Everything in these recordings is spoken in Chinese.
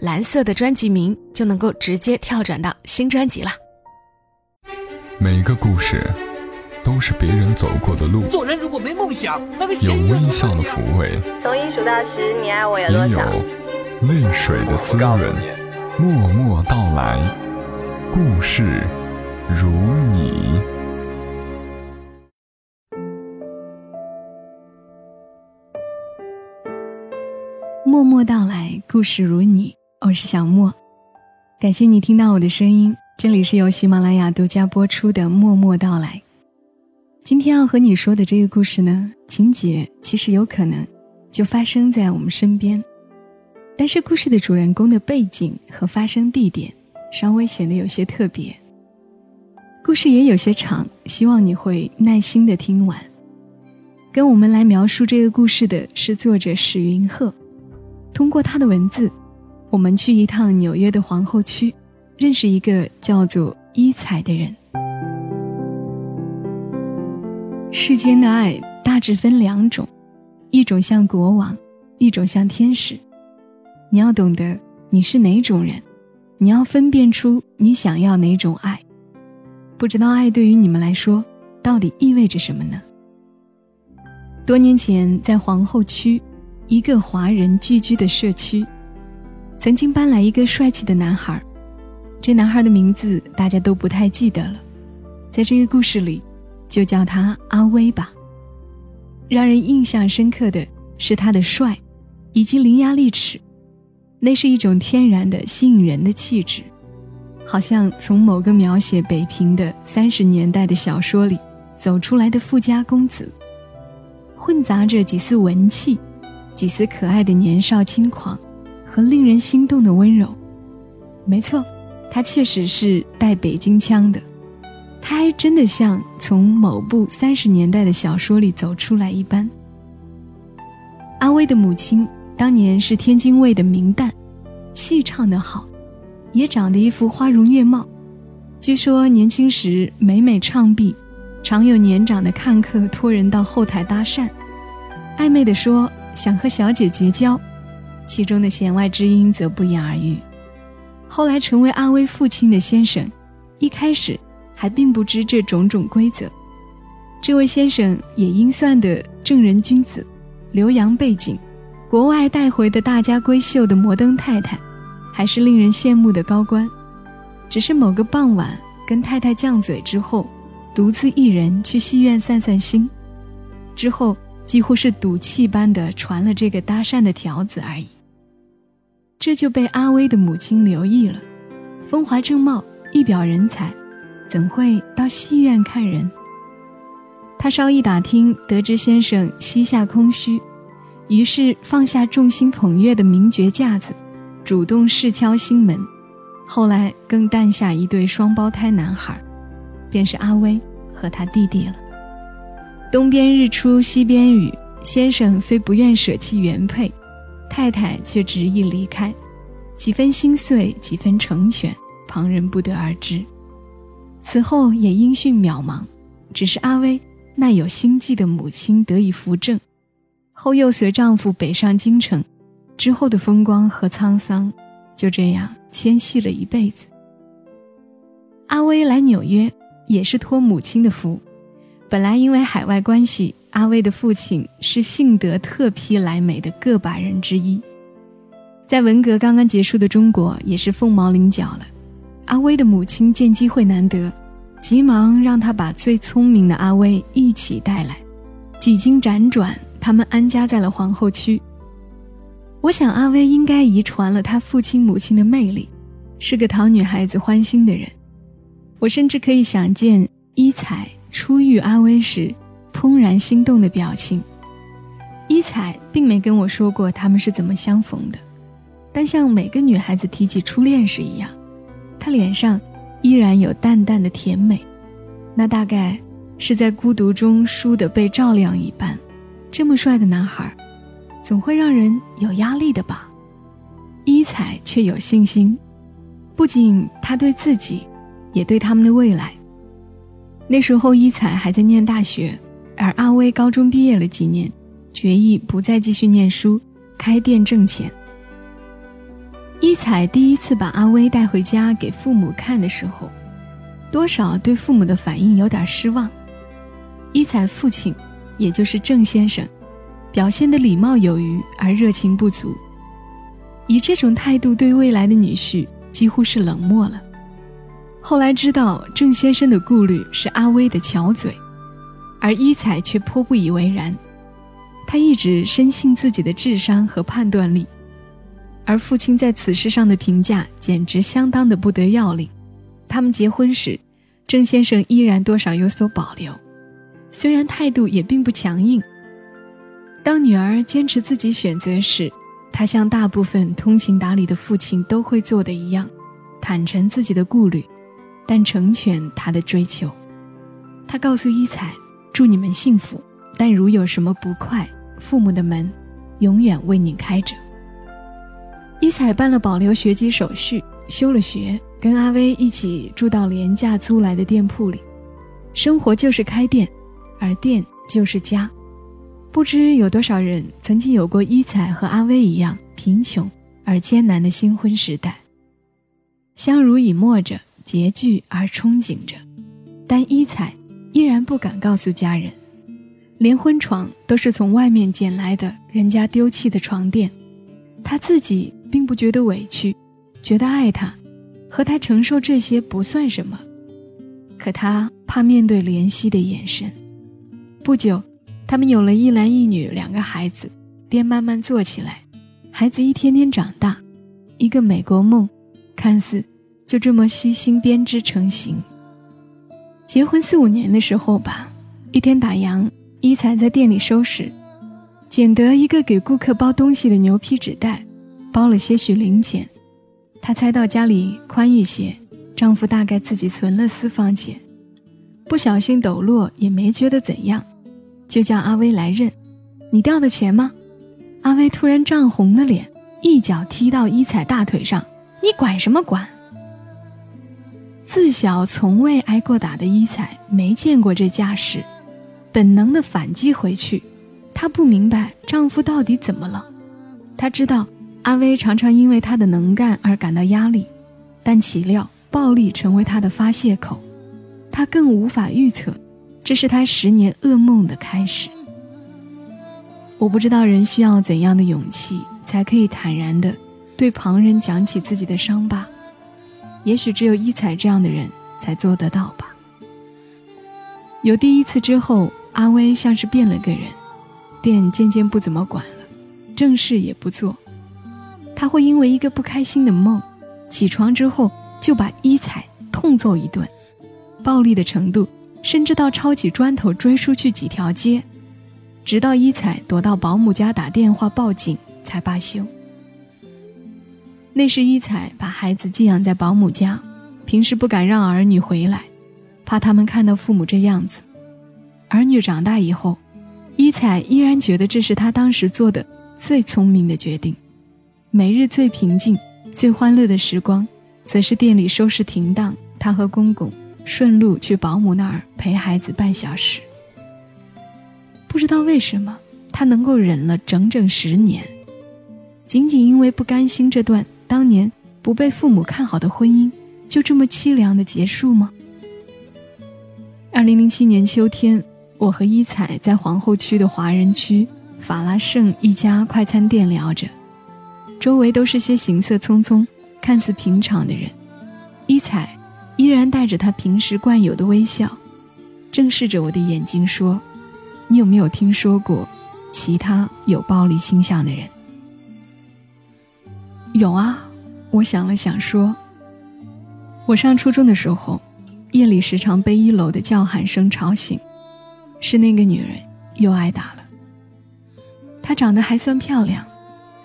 蓝色的专辑名就能够直接跳转到新专辑了。每个故事都是别人走过的路。做人如果没梦想，那个有微笑的抚慰，从一数到十，你爱我有多少？也有泪水的滋润。默默到来，故事如你。默默到来，故事如你。我是小莫，感谢你听到我的声音。这里是由喜马拉雅独家播出的《默默到来》。今天要和你说的这个故事呢，情节其实有可能就发生在我们身边，但是故事的主人公的背景和发生地点稍微显得有些特别。故事也有些长，希望你会耐心的听完。跟我们来描述这个故事的是作者史云鹤，通过他的文字。我们去一趟纽约的皇后区，认识一个叫做伊彩的人。世间的爱大致分两种，一种像国王，一种像天使。你要懂得你是哪种人，你要分辨出你想要哪种爱。不知道爱对于你们来说到底意味着什么呢？多年前，在皇后区，一个华人聚居的社区。曾经搬来一个帅气的男孩，这男孩的名字大家都不太记得了，在这个故事里，就叫他阿威吧。让人印象深刻的是他的帅，以及伶牙俐齿，那是一种天然的吸引人的气质，好像从某个描写北平的三十年代的小说里走出来的富家公子，混杂着几丝文气，几丝可爱的年少轻狂。和令人心动的温柔，没错，他确实是带北京腔的，他还真的像从某部三十年代的小说里走出来一般。阿威的母亲当年是天津卫的名旦，戏唱得好，也长得一副花容月貌，据说年轻时每每唱毕，常有年长的看客托人到后台搭讪，暧昧地说想和小姐结交。其中的弦外之音则不言而喻。后来成为阿威父亲的先生，一开始还并不知这种种规则。这位先生也应算的正人君子，留洋背景，国外带回的大家闺秀的摩登太太，还是令人羡慕的高官。只是某个傍晚跟太太犟嘴之后，独自一人去戏院散散心，之后几乎是赌气般的传了这个搭讪的条子而已。这就被阿威的母亲留意了，风华正茂，一表人才，怎会到戏院看人？他稍一打听，得知先生膝下空虚，于是放下众星捧月的名角架子，主动试敲心门。后来更诞下一对双胞胎男孩，便是阿威和他弟弟了。东边日出西边雨，先生虽不愿舍弃原配。太太却执意离开，几分心碎，几分成全，旁人不得而知。此后也音讯渺茫，只是阿威那有心计的母亲得以扶正，后又随丈夫北上京城，之后的风光和沧桑，就这样牵系了一辈子。阿威来纽约也是托母亲的福，本来因为海外关系。阿威的父亲是幸得特批来美的个把人之一，在文革刚刚结束的中国也是凤毛麟角了。阿威的母亲见机会难得，急忙让他把最聪明的阿威一起带来。几经辗转，他们安家在了皇后区。我想阿威应该遗传了他父亲母亲的魅力，是个讨女孩子欢心的人。我甚至可以想见一彩初遇阿威时。怦然心动的表情，一彩并没跟我说过他们是怎么相逢的，但像每个女孩子提起初恋时一样，她脸上依然有淡淡的甜美。那大概是在孤独中输的被照亮一般。这么帅的男孩，总会让人有压力的吧？伊彩却有信心，不仅他对自己，也对他们的未来。那时候伊彩还在念大学，而阿威高中毕业了几年，决意不再继续念书，开店挣钱。一彩第一次把阿威带回家给父母看的时候，多少对父母的反应有点失望。一彩父亲。也就是郑先生，表现的礼貌有余而热情不足，以这种态度对未来的女婿几乎是冷漠了。后来知道郑先生的顾虑是阿威的巧嘴，而伊彩却颇不以为然。他一直深信自己的智商和判断力，而父亲在此事上的评价简直相当的不得要领。他们结婚时，郑先生依然多少有所保留。虽然态度也并不强硬。当女儿坚持自己选择时，他像大部分通情达理的父亲都会做的一样，坦诚自己的顾虑，但成全她的追求。他告诉伊彩：“祝你们幸福，但如有什么不快，父母的门永远为你开着。”一彩办了保留学籍手续，休了学，跟阿威一起住到廉价租来的店铺里，生活就是开店。而店就是家，不知有多少人曾经有过一彩和阿威一样贫穷而艰难的新婚时代。相濡以沫着，拮据而憧憬着，但一彩依然不敢告诉家人，连婚床都是从外面捡来的，人家丢弃的床垫。他自己并不觉得委屈，觉得爱他，和他承受这些不算什么，可他怕面对怜惜的眼神。不久，他们有了一男一女两个孩子，店慢慢做起来，孩子一天天长大，一个美国梦，看似就这么悉心编织成型。结婚四五年的时候吧，一天打烊，伊彩在店里收拾，捡得一个给顾客包东西的牛皮纸袋，包了些许零钱。她猜到家里宽裕些，丈夫大概自己存了私房钱，不小心抖落也没觉得怎样。就叫阿威来认，你掉的钱吗？阿威突然涨红了脸，一脚踢到伊彩大腿上。你管什么管？自小从未挨过打的伊彩没见过这架势，本能的反击回去。她不明白丈夫到底怎么了。她知道阿威常常因为她的能干而感到压力，但岂料暴力成为他的发泄口。她更无法预测。这是他十年噩梦的开始。我不知道人需要怎样的勇气，才可以坦然地对旁人讲起自己的伤疤。也许只有一彩这样的人才做得到吧。有第一次之后，阿威像是变了个人，店渐渐不怎么管了，正事也不做。他会因为一个不开心的梦，起床之后就把一彩痛揍一顿，暴力的程度。甚至到抄起砖头追出去几条街，直到一彩躲到保姆家打电话报警才罢休。那时伊彩把孩子寄养在保姆家，平时不敢让儿女回来，怕他们看到父母这样子。儿女长大以后，伊彩依然觉得这是他当时做的最聪明的决定。每日最平静、最欢乐的时光，则是店里收拾停当，他和公公。顺路去保姆那儿陪孩子半小时。不知道为什么，他能够忍了整整十年，仅仅因为不甘心这段当年不被父母看好的婚姻就这么凄凉的结束吗？二零零七年秋天，我和伊彩在皇后区的华人区法拉盛一家快餐店聊着，周围都是些行色匆匆、看似平常的人，伊彩。依然带着他平时惯有的微笑，正视着我的眼睛说：“你有没有听说过其他有暴力倾向的人？”有啊，我想了想说：“我上初中的时候，夜里时常被一楼的叫喊声吵醒，是那个女人又挨打了。她长得还算漂亮，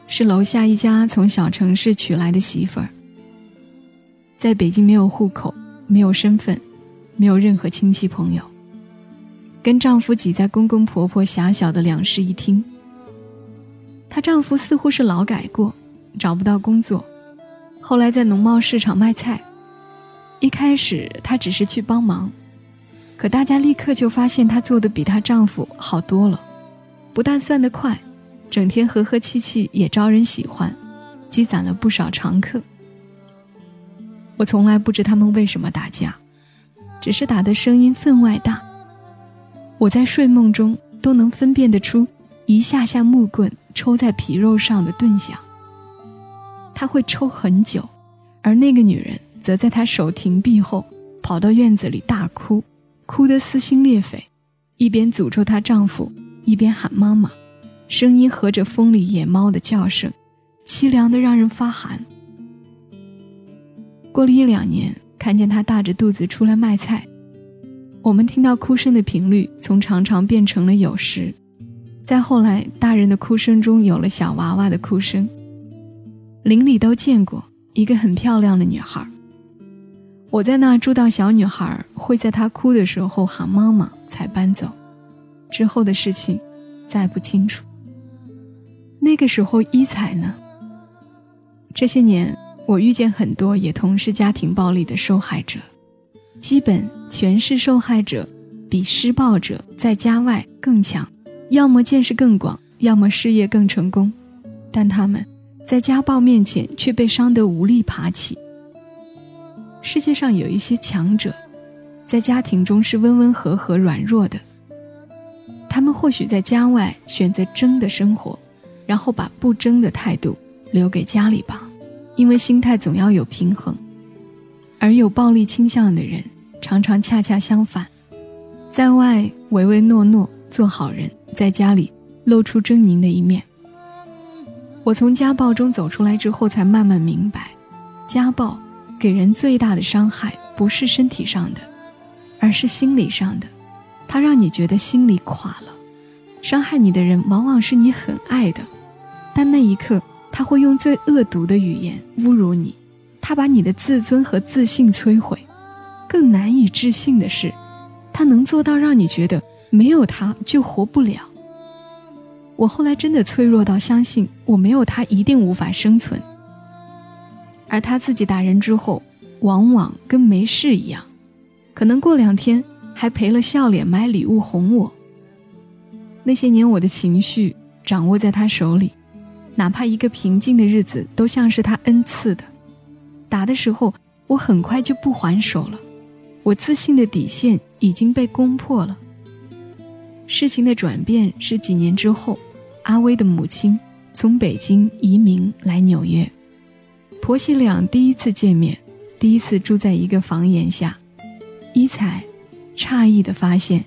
是楼下一家从小城市娶来的媳妇儿，在北京没有户口，没有身份，没有任何亲戚朋友，跟丈夫挤在公公婆婆狭小的两室一厅。她丈夫似乎是劳改过，找不到工作，后来在农贸市场卖菜。一开始她只是去帮忙，可大家立刻就发现她做的比她丈夫好多了，不但算得快。整天和和气气也招人喜欢，积攒了不少常客。我从来不知他们为什么打架，只是打的声音分外大。我在睡梦中都能分辨得出一下下木棍抽在皮肉上的顿响。他会抽很久，而那个女人则在他手停臂后跑到院子里大哭，哭得撕心裂肺，一边诅咒她丈夫，一边喊妈妈。声音和着风里野猫的叫声，凄凉的让人发寒。过了一两年，看见他大着肚子出来卖菜，我们听到哭声的频率从常常变成了有时，再后来，大人的哭声中有了小娃娃的哭声。邻里都见过一个很漂亮的女孩，我在那住到小女孩会在她哭的时候喊妈妈才搬走，之后的事情再不清楚。那个时候，一彩呢？这些年，我遇见很多也同是家庭暴力的受害者，基本全是受害者比施暴者在家外更强，要么见识更广，要么事业更成功，但他们在家暴面前却被伤得无力爬起。世界上有一些强者，在家庭中是温温和和、软弱的，他们或许在家外选择争的生活。然后把不争的态度留给家里吧，因为心态总要有平衡。而有暴力倾向的人，常常恰恰相反，在外唯唯诺诺做好人，在家里露出狰狞的一面。我从家暴中走出来之后，才慢慢明白，家暴给人最大的伤害不是身体上的，而是心理上的，它让你觉得心里垮了。伤害你的人，往往是你很爱的。但那一刻，他会用最恶毒的语言侮辱你，他把你的自尊和自信摧毁。更难以置信的是，他能做到让你觉得没有他就活不了。我后来真的脆弱到相信，我没有他一定无法生存。而他自己打人之后，往往跟没事一样，可能过两天还赔了笑脸买礼物哄我。那些年，我的情绪掌握在他手里。哪怕一个平静的日子，都像是他恩赐的。打的时候，我很快就不还手了。我自信的底线已经被攻破了。事情的转变是几年之后，阿威的母亲从北京移民来纽约，婆媳俩第一次见面，第一次住在一个房檐下。一彩诧异地发现，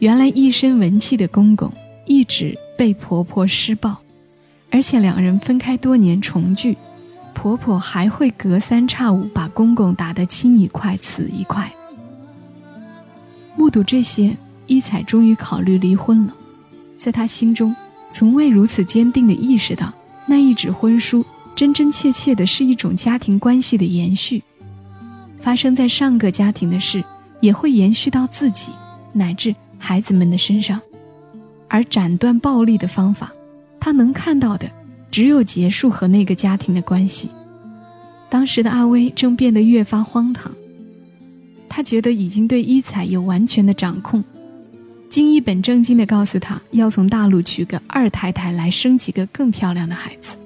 原来一身文气的公公一直被婆婆施暴。而且两人分开多年重聚，婆婆还会隔三差五把公公打得青一块紫一块。目睹这些，一彩终于考虑离婚了。在她心中，从未如此坚定地意识到，那一纸婚书真真切切的是一种家庭关系的延续。发生在上个家庭的事，也会延续到自己乃至孩子们的身上。而斩断暴力的方法。他能看到的，只有结束和那个家庭的关系。当时的阿威正变得越发荒唐。他觉得已经对一彩有完全的掌控，竟一本正经地告诉他要从大陆娶个二太太来生几个更漂亮的孩子。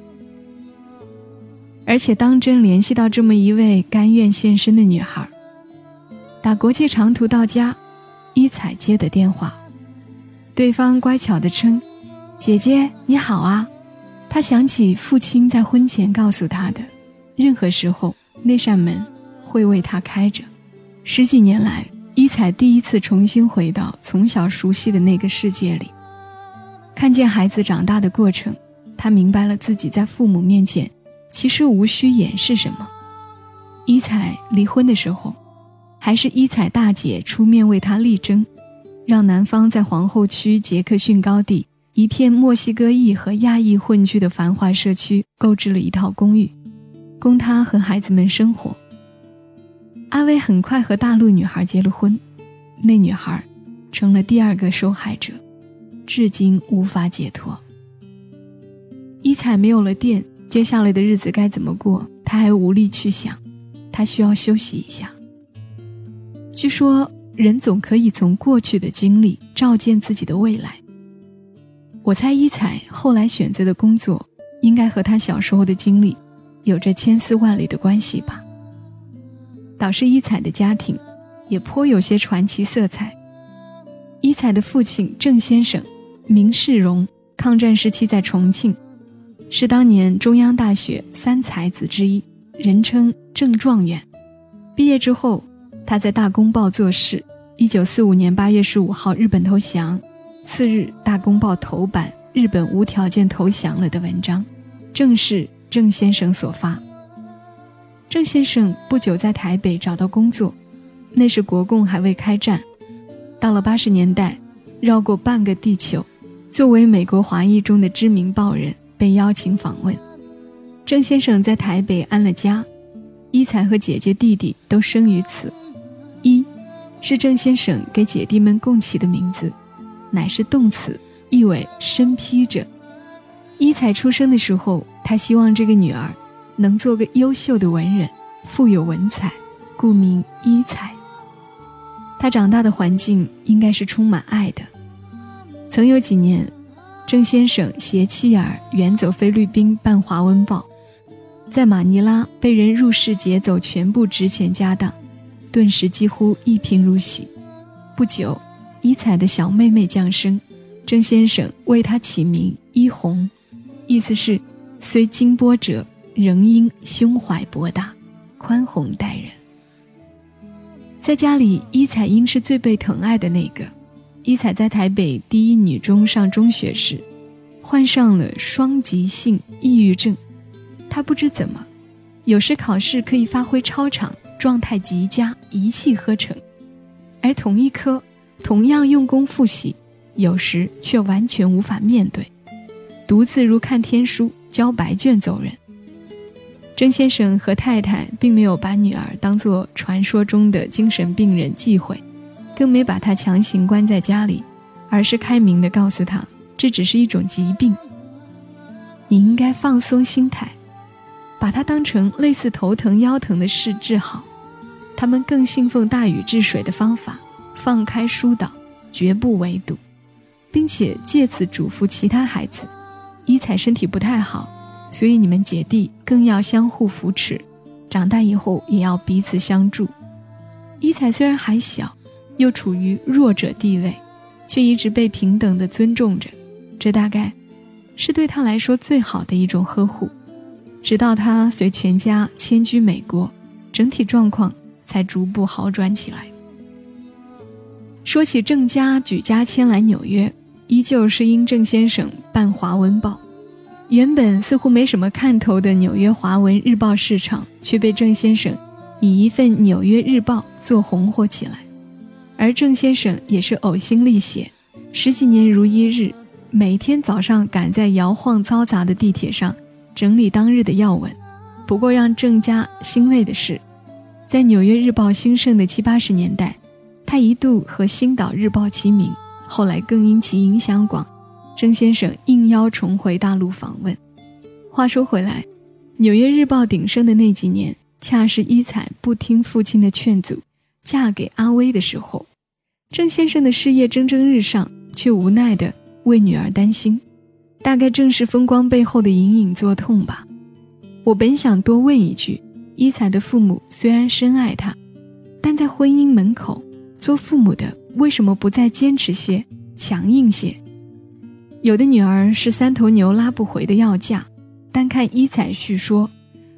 而且当真联系到这么一位甘愿献身的女孩，打国际长途到家，一彩接的电话，对方乖巧地称。姐姐你好啊，他想起父亲在婚前告诉他的，任何时候那扇门会为他开着。十几年来，一彩第一次重新回到从小熟悉的那个世界里，看见孩子长大的过程，他明白了自己在父母面前其实无需掩饰什么。一彩离婚的时候，还是一彩大姐出面为他力争，让男方在皇后区杰克逊高地。一片墨西哥裔和亚裔混居的繁华社区购置了一套公寓，供他和孩子们生活。阿威很快和大陆女孩结了婚，那女孩成了第二个受害者，至今无法解脱。一彩没有了电，接下来的日子该怎么过？他还无力去想，他需要休息一下。据说，人总可以从过去的经历照见自己的未来。我猜，一彩后来选择的工作，应该和他小时候的经历有着千丝万缕的关系吧。导师伊彩的家庭，也颇有些传奇色彩。伊彩的父亲郑先生，名世荣，抗战时期在重庆。是当年中央大学三才子之一，人称郑状元。毕业之后，他在《大公报》做事。一九四五年八月十五号，日本投降。次日，《大公报》头版日本无条件投降了的文章，正是郑先生所发。郑先生不久在台北找到工作，那时国共还未开战。到了八十年代，绕过半个地球，作为美国华裔中的知名报人。被邀请访问，郑先生在台北安了家，一彩和姐姐弟弟都生于此。一，是郑先生给姐弟们供起的名字，乃是动词，意为身披着。一彩出生的时候，他希望这个女儿能做个优秀的文人，富有文采，故名一彩。他长大的环境应该是充满爱的，曾有几年。郑先生携妻儿远走菲律宾办华文报，在马尼拉被人入室劫走全部值钱家当，顿时几乎一贫如洗。不久，伊彩的小妹妹降生，郑先生为她起名伊红，意思是虽经波折，仍应胸怀博大，宽宏待人。在家里，伊彩英是最被疼爱的那个。伊彩在台北第一女中上中学时，患上了双极性抑郁症。她不知怎么，有时考试可以发挥超常，状态极佳，一气呵成；而同一科，同样用功复习，有时却完全无法面对，独自如看天书，交白卷走人。郑先生和太太并没有把女儿当作传说中的精神病人忌讳。更没把她强行关在家里，而是开明的告诉她，这只是一种疾病。你应该放松心态，把它当成类似头疼腰疼的事治好。他们更信奉大禹治水的方法，放开疏导，绝不围堵，并且借此嘱咐其他孩子：一彩身体不太好，所以你们姐弟更要相互扶持，长大以后也要彼此相助。一彩虽然还小。又处于弱者地位，却一直被平等的尊重着，这大概是对他来说最好的一种呵护。直到他随全家迁居美国，整体状况才逐步好转起来。说起郑家举家迁来纽约，依旧是因郑先生办华文报。原本似乎没什么看头的纽约华文日报市场，却被郑先生以一份《纽约日报》做红火起来。而郑先生也是呕心沥血，十几年如一日，每天早上赶在摇晃嘈杂的地铁上整理当日的要闻。不过让郑家欣慰的是，在《纽约日报》兴盛的七八十年代，他一度和《星岛日报》齐名。后来更因其影响广，郑先生应邀重回大陆访问。话说回来，《纽约日报》鼎盛的那几年，恰是伊彩不听父亲的劝阻，嫁给阿威的时候。郑先生的事业蒸蒸日上，却无奈地为女儿担心，大概正是风光背后的隐隐作痛吧。我本想多问一句：一彩的父母虽然深爱她，但在婚姻门口，做父母的为什么不再坚持些、强硬些？有的女儿是三头牛拉不回的要价，单看伊彩叙说，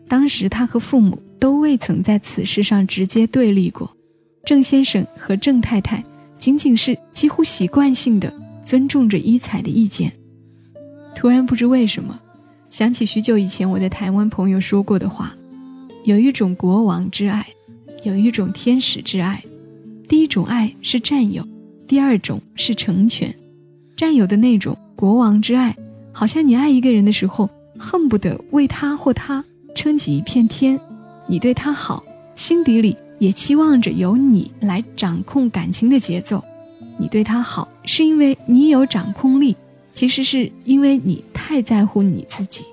当时她和父母都未曾在此事上直接对立过。郑先生和郑太太。仅仅是几乎习惯性的尊重着伊彩的意见。突然不知为什么，想起许久以前我在台湾朋友说过的话：有一种国王之爱，有一种天使之爱。第一种爱是占有，第二种是成全。占有的那种国王之爱，好像你爱一个人的时候，恨不得为他或他撑起一片天。你对他好，心底里也期望着由你来掌控感情的节奏。你对他好，是因为你有掌控力，其实是因为你太在乎你自己。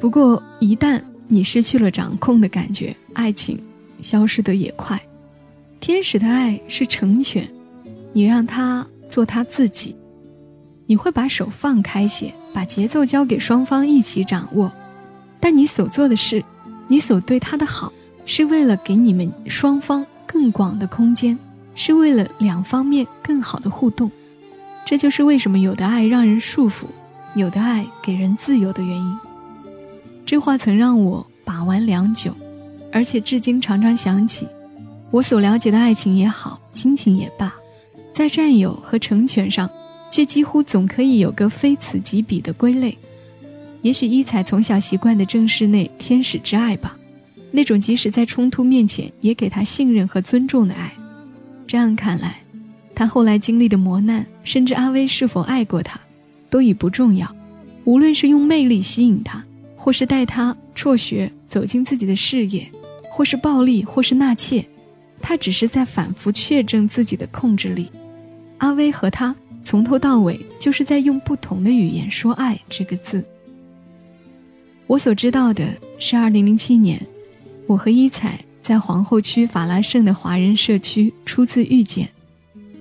不过，一旦你失去了掌控的感觉，爱情消失的也快。天使的爱是成全，你让他做他自己，你会把手放开些，把节奏交给双方一起掌握。但你所做的事，你所对他的好，是为了给你们双方更广的空间，是为了两方面更好的互动。这就是为什么有的爱让人束缚，有的爱给人自由的原因。这话曾让我把玩良久，而且至今常常想起。我所了解的爱情也好，亲情也罢，在占有和成全上，却几乎总可以有个非此即彼的归类。也许一彩从小习惯的正是那天使之爱吧，那种即使在冲突面前也给他信任和尊重的爱。这样看来，他后来经历的磨难，甚至阿威是否爱过他，都已不重要。无论是用魅力吸引他，或是带他辍学走进自己的事业，或是暴力，或是纳妾。他只是在反复确证自己的控制力。阿威和他从头到尾就是在用不同的语言说“爱”这个字。我所知道的是，二零零七年，我和伊彩在皇后区法拉盛的华人社区初次遇见。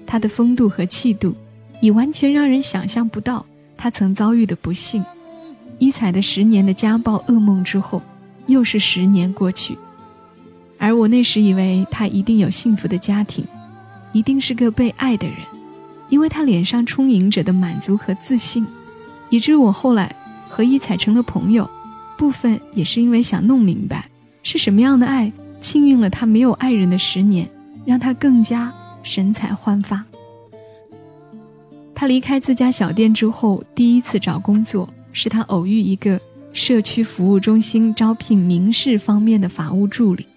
他的风度和气度，已完全让人想象不到他曾遭遇的不幸。一彩的十年的家暴噩梦之后，又是十年过去。而我那时以为他一定有幸福的家庭，一定是个被爱的人，因为他脸上充盈着的满足和自信，以致我后来和伊彩成了朋友，部分也是因为想弄明白是什么样的爱幸运了他没有爱人的十年，让他更加神采焕发。他离开自家小店之后，第一次找工作是他偶遇一个社区服务中心招聘民事方面的法务助理。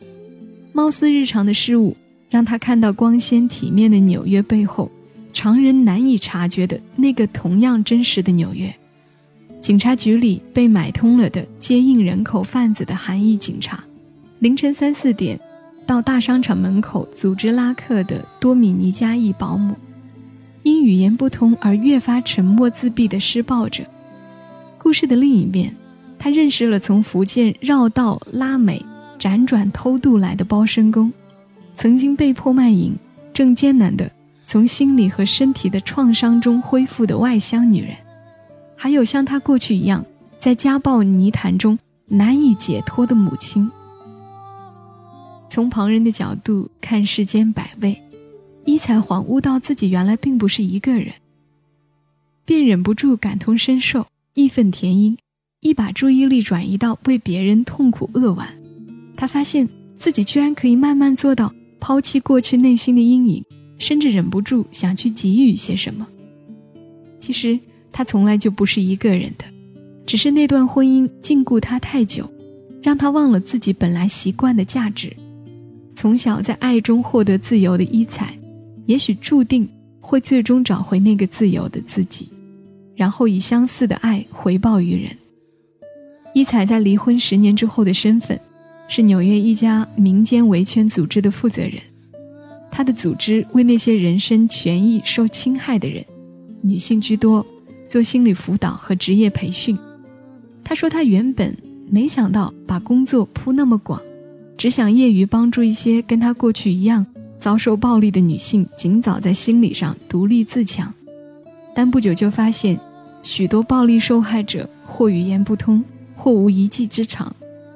貌似日常的事务，让他看到光鲜体面的纽约背后，常人难以察觉的那个同样真实的纽约。警察局里被买通了的接应人口贩子的韩裔警察，凌晨三四点到大商场门口组织拉客的多米尼加裔保姆，因语言不通而越发沉默自闭的施暴者。故事的另一面，他认识了从福建绕道拉美。辗转偷渡来的包身工，曾经被迫卖淫，正艰难的从心理和身体的创伤中恢复的外乡女人，还有像她过去一样在家暴泥潭中难以解脱的母亲。从旁人的角度看世间百味，一才恍悟到自己原来并不是一个人，便忍不住感同身受，义愤填膺，一把注意力转移到为别人痛苦扼腕。他发现自己居然可以慢慢做到抛弃过去内心的阴影，甚至忍不住想去给予些什么。其实他从来就不是一个人的，只是那段婚姻禁锢他太久，让他忘了自己本来习惯的价值。从小在爱中获得自由的伊彩，也许注定会最终找回那个自由的自己，然后以相似的爱回报于人。伊彩在离婚十年之后的身份。是纽约一家民间维权组织的负责人，他的组织为那些人身权益受侵害的人，女性居多，做心理辅导和职业培训。他说他原本没想到把工作铺那么广，只想业余帮助一些跟他过去一样遭受暴力的女性，尽早在心理上独立自强。但不久就发现，许多暴力受害者或语言不通，或无一技之长。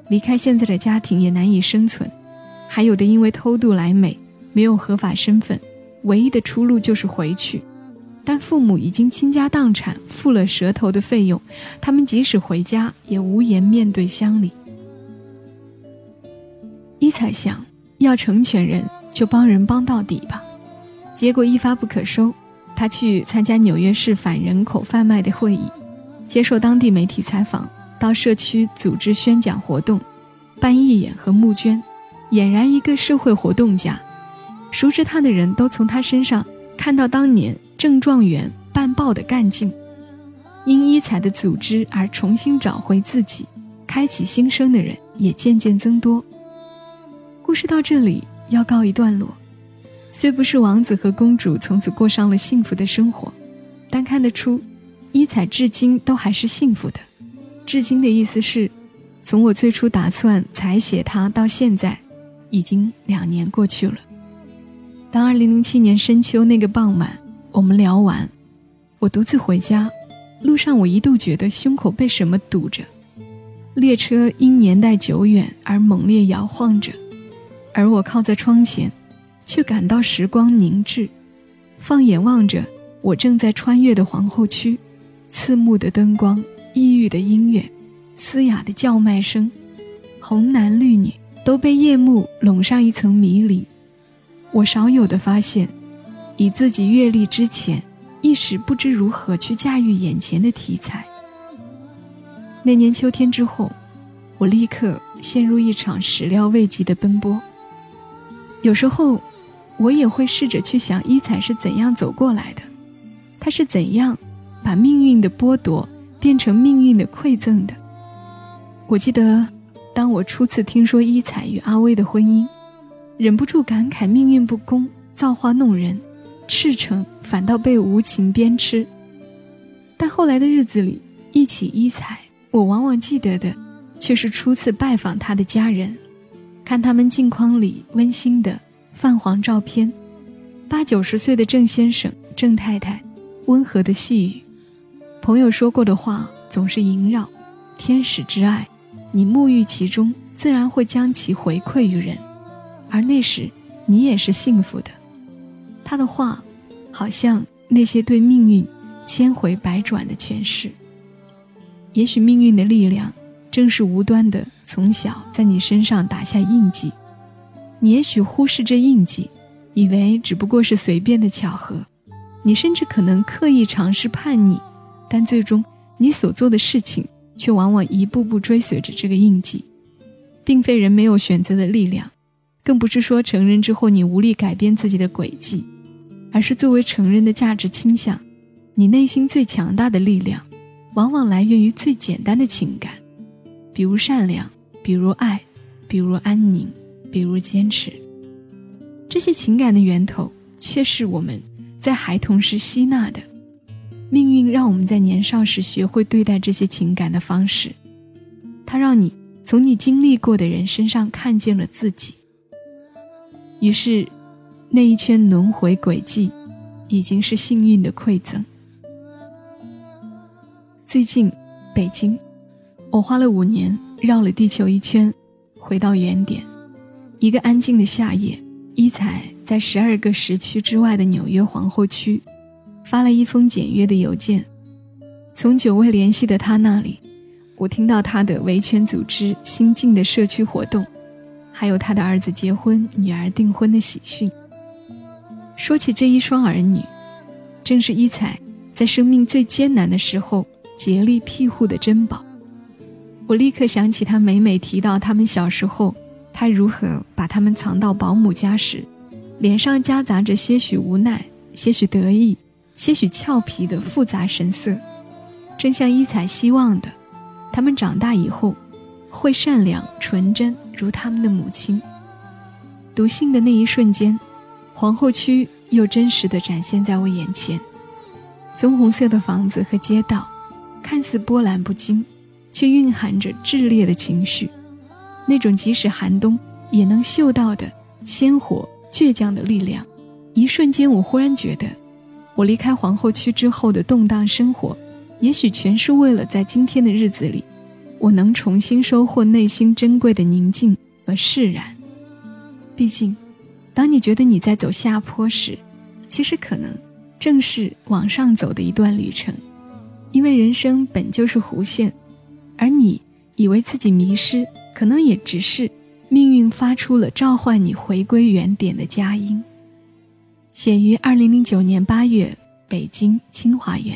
离开现在的家庭也难以生存，还有的因为偷渡来美，没有合法身份，唯一的出路就是回去。但父母已经倾家荡产，付了蛇头的费用，他们即使回家也无颜面对乡里。一彩想要成全人，就帮人帮到底吧。结果一发不可收，他去参加纽约市反人口贩卖的会议，接受当地媒体采访。到社区组织宣讲活动，办义演和募捐，俨然一个社会活动家。熟知他的人都从他身上看到当年正状元办报的干劲。因医彩的组织而重新找回自己、开启新生的人也渐渐增多。故事到这里要告一段落，虽不是王子和公主从此过上了幸福的生活，但看得出，医彩至今都还是幸福的。至今的意思是，从我最初打算采写它到现在，已经两年过去了。当2007年深秋那个傍晚，我们聊完，我独自回家。路上，我一度觉得胸口被什么堵着。列车因年代久远而猛烈摇晃着，而我靠在窗前，却感到时光凝滞。放眼望着我正在穿越的皇后区，刺目的灯光，异域的音乐，嘶哑的叫卖声，红男绿女都被夜幕笼上一层迷离。我少有的发现，以自己阅历之前。一时不知如何去驾驭眼前的题材。那年秋天之后，我立刻陷入一场始料未及的奔波。有时候，我也会试着去想伊彩是怎样走过来的，他是怎样把命运的剥夺变成命运的馈赠的。我记得，当我初次听说伊彩与阿威的婚姻，忍不住感慨命运不公，造化弄人。赤诚反倒被无情鞭笞。但后来的日子里，一起一彩，我往往记得的，却是初次拜访他的家人，看他们镜框里温馨的泛黄照片，八九十岁的郑先生、郑太太，温和的细语，朋友说过的话总是萦绕。天使之爱，你沐浴其中，自然会将其回馈于人，而那时你也是幸福的。他的话，好像那些对命运千回百转的诠释。也许命运的力量，正是无端的从小在你身上打下印记。你也许忽视这印记，以为只不过是随便的巧合。你甚至可能刻意尝试叛逆，但最终你所做的事情，却往往一步步追随着这个印记。并非人没有选择的力量，更不是说成人之后你无力改变自己的轨迹。而是作为成人的价值倾向，你内心最强大的力量，往往来源于最简单的情感，比如善良，比如爱，比如安宁，比如坚持。这些情感的源头，却是我们在孩童时吸纳的。命运让我们在年少时学会对待这些情感的方式，它让你从你经历过的人身上看见了自己。于是。那一圈轮回轨迹，已经是幸运的馈赠。最近，北京，我花了五年绕了地球一圈，回到原点。一个安静的夏夜，一彩在十二个时区之外的纽约皇后区，发了一封简约的邮件。从久未联系的他那里，我听到他的维权组织新进的社区活动，还有他的儿子结婚、女儿订婚的喜讯。说起这一双儿女，正是伊彩在生命最艰难的时候竭力庇护的珍宝。我立刻想起他每每提到他们小时候，他如何把他们藏到保姆家时，脸上夹杂着些许无奈、些许得意、些许俏皮的复杂神色。正像伊彩希望的，他们长大以后会善良纯真，如他们的母亲。读信的那一瞬间。皇后区又真实的展现在我眼前，棕红色的房子和街道，看似波澜不惊，却蕴含着炽烈的情绪。那种即使寒冬也能嗅到的鲜活倔强的力量。一瞬间，我忽然觉得，我离开皇后区之后的动荡生活，也许全是为了在今天的日子里，我能重新收获内心珍贵的宁静和释然。毕竟。当你觉得你在走下坡时，其实可能正是往上走的一段旅程，因为人生本就是弧线，而你以为自己迷失，可能也只是命运发出了召唤你回归原点的佳音。写于二零零九年八月，北京清华园。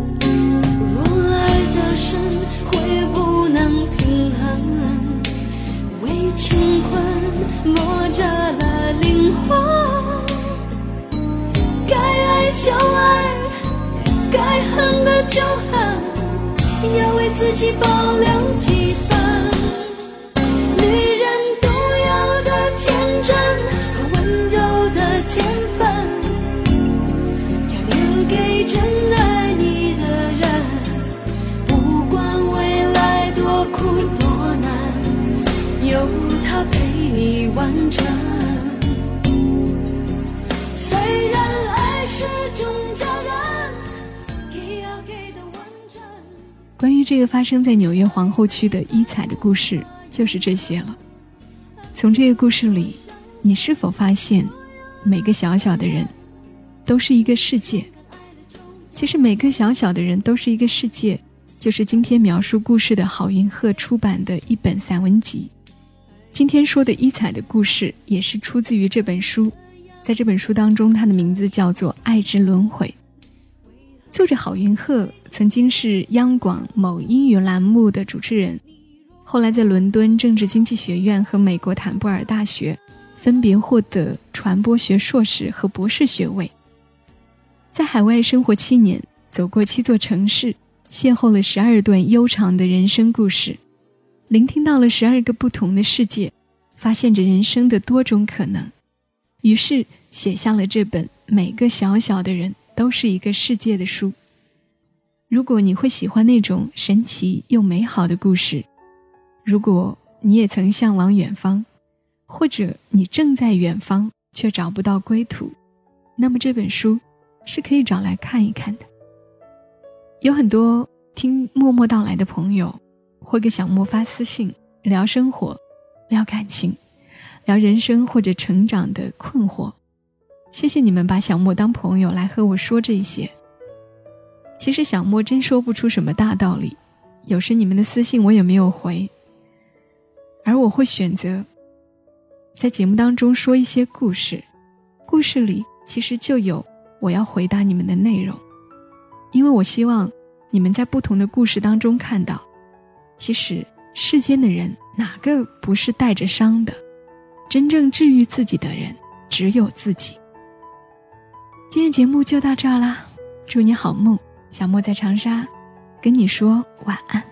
会不能平衡，为情困磨折了灵魂，该爱就爱，该恨的就恨，要为自己保留关于这个发生在纽约皇后区的伊彩的故事，就是这些了。从这个故事里，你是否发现，每个小小的人，都是一个世界？其实每个小小的人都是一个世界，就是今天描述故事的郝云鹤出版的一本散文集。今天说的伊彩的故事也是出自于这本书，在这本书当中，它的名字叫做《爱之轮回》。作者郝云鹤曾经是央广某英语栏目的主持人，后来在伦敦政治经济学院和美国坦布尔大学分别获得传播学硕士和博士学位。在海外生活七年，走过七座城市，邂逅了十二段悠长的人生故事。聆听到了十二个不同的世界，发现着人生的多种可能，于是写下了这本《每个小小的人都是一个世界》的书。如果你会喜欢那种神奇又美好的故事，如果你也曾向往远方，或者你正在远方却找不到归途，那么这本书是可以找来看一看的。有很多听默默到来的朋友。会给小莫发私信，聊生活，聊感情，聊人生或者成长的困惑。谢谢你们把小莫当朋友来和我说这些。其实小莫真说不出什么大道理，有时你们的私信我也没有回，而我会选择在节目当中说一些故事，故事里其实就有我要回答你们的内容，因为我希望你们在不同的故事当中看到。其实世间的人哪个不是带着伤的？真正治愈自己的人只有自己。今天节目就到这儿啦，祝你好梦，小莫在长沙，跟你说晚安。